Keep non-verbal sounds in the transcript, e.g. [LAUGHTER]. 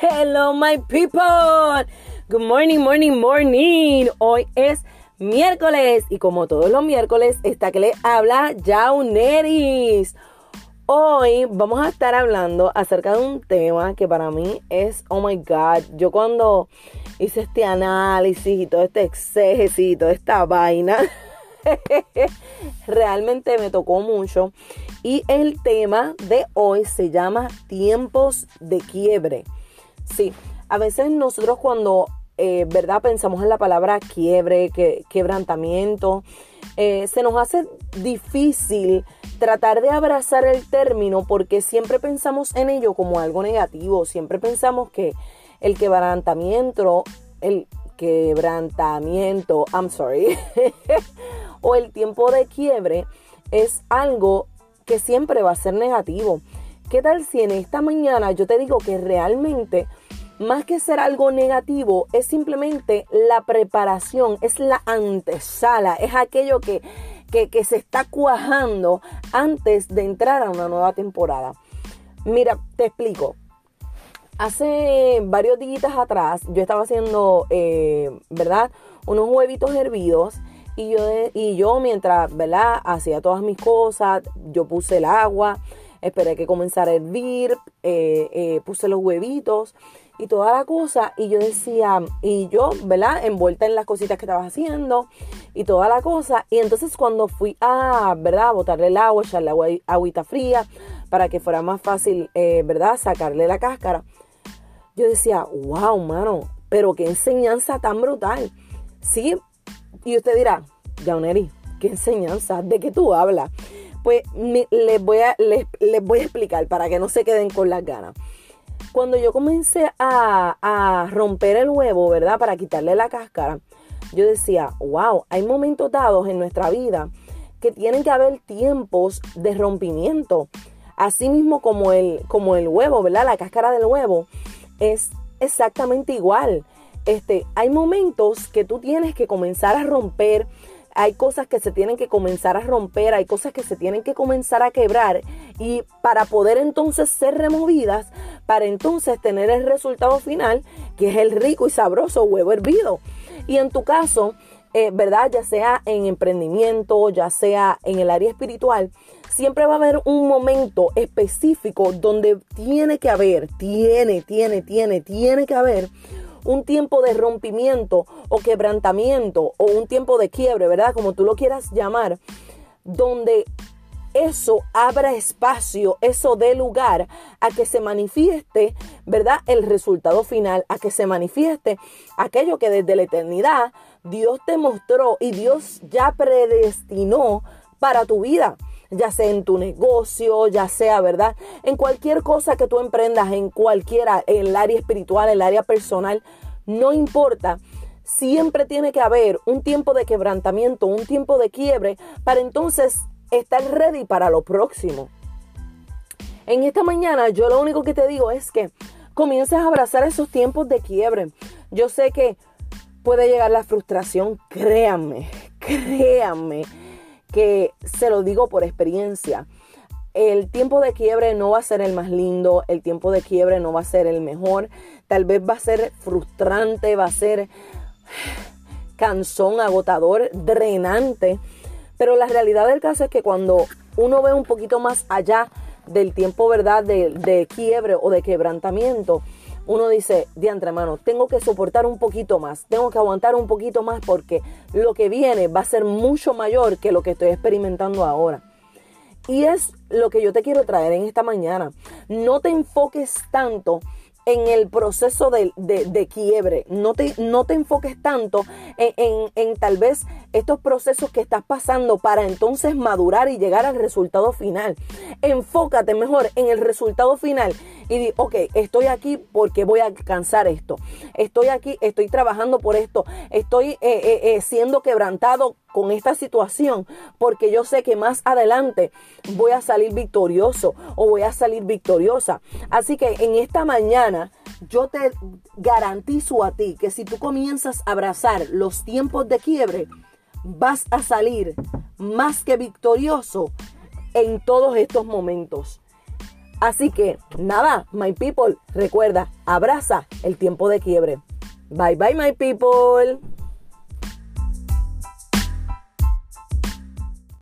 Hello, my people. Good morning, morning, morning. Hoy es miércoles y como todos los miércoles, está que le habla Jauneris. Hoy vamos a estar hablando acerca de un tema que para mí es, oh my God, yo cuando hice este análisis y todo este exégesis y toda esta vaina, [LAUGHS] realmente me tocó mucho. Y el tema de hoy se llama tiempos de quiebre. Sí, a veces nosotros cuando, eh, ¿verdad? Pensamos en la palabra quiebre, que, quebrantamiento, eh, se nos hace difícil tratar de abrazar el término porque siempre pensamos en ello como algo negativo, siempre pensamos que el quebrantamiento, el quebrantamiento, I'm sorry, [LAUGHS] o el tiempo de quiebre es algo que siempre va a ser negativo. ¿Qué tal si en esta mañana yo te digo que realmente, más que ser algo negativo, es simplemente la preparación, es la antesala, es aquello que, que, se está cuajando antes de entrar a una nueva temporada? Mira, te explico. Hace varios días atrás yo estaba haciendo, eh, ¿verdad? Unos huevitos hervidos y yo, y yo mientras, ¿verdad? Hacía todas mis cosas, yo puse el agua, esperé que comenzara a hervir, eh, eh, puse los huevitos y toda la cosa. Y yo decía, y yo, ¿verdad? Envuelta en las cositas que estaba haciendo y toda la cosa. Y entonces cuando fui a, ¿verdad? botarle el agua, echarle agua, agüita fría para que fuera más fácil, eh, ¿verdad? Sacarle la cáscara. Yo decía, wow, mano, pero qué enseñanza tan brutal. Sí, y usted dirá, Jauneri, ¿qué enseñanza? ¿De qué tú hablas? Pues les, voy a, les, voy a explicar para que no se queden con las ganas. Cuando yo comencé a, romper el huevo, ¿verdad? Para quitarle la cáscara, yo decía, wow, hay momentos dados en nuestra vida que tienen que haber tiempos de rompimiento. Así mismo como el, como el huevo, ¿verdad? La cáscara del huevo es exactamente igual. Este, hay momentos que tú tienes que comenzar a romper, hay cosas que se tienen que comenzar a romper, hay cosas que se tienen que comenzar a quebrar y para poder entonces ser removidas, para entonces tener el resultado final, que es el rico y sabroso huevo hervido. Y en tu caso, eh, ¿verdad? Ya sea en emprendimiento, ya sea en el área espiritual, siempre va a haber un momento específico donde tiene que haber, tiene, tiene, tiene, tiene que haber un tiempo de rompimiento o quebrantamiento o un tiempo de quiebre, ¿verdad? Como tú lo quieras llamar, donde eso abra espacio, eso dé lugar a que se manifieste, ¿verdad? El resultado final, a que se manifieste aquello que desde la eternidad Dios te mostró y Dios ya predestinó para tu vida ya sea en tu negocio, ya sea, ¿verdad? En cualquier cosa que tú emprendas, en cualquiera, en el área espiritual, en el área personal, no importa. Siempre tiene que haber un tiempo de quebrantamiento, un tiempo de quiebre, para entonces estar ready para lo próximo. En esta mañana yo lo único que te digo es que comiences a abrazar esos tiempos de quiebre. Yo sé que puede llegar la frustración, créanme, [LAUGHS] créanme que se lo digo por experiencia. El tiempo de quiebre no va a ser el más lindo, el tiempo de quiebre no va a ser el mejor, tal vez va a ser frustrante, va a ser [SIGHS] cansón, agotador, drenante, pero la realidad del caso es que cuando uno ve un poquito más allá del tiempo, ¿verdad?, de, de quiebre o de quebrantamiento, uno dice, diantre hermano, tengo que soportar un poquito más, tengo que aguantar un poquito más porque lo que viene va a ser mucho mayor que lo que estoy experimentando ahora. Y es lo que yo te quiero traer en esta mañana. No te enfoques tanto en el proceso de, quiebre. No te, no te, enfoques tanto en, en, tal vez estos procesos que estás pasando para entonces madurar y llegar al resultado final. Enfócate mejor en el resultado final y di, ok, estoy aquí porque voy a alcanzar esto. Estoy aquí, estoy trabajando por esto. Estoy eh, eh, eh, siendo quebrantado con esta situación porque yo sé que más adelante voy a salir victorioso o voy a salir victoriosa. Así que en esta mañana yo te garantizo a ti que si tú comienzas a abrazar los tiempos de quiebre, vas a salir más que victorioso en todos estos momentos. Así que nada, my people, recuerda, abraza el tiempo de quiebre. Bye bye, my people.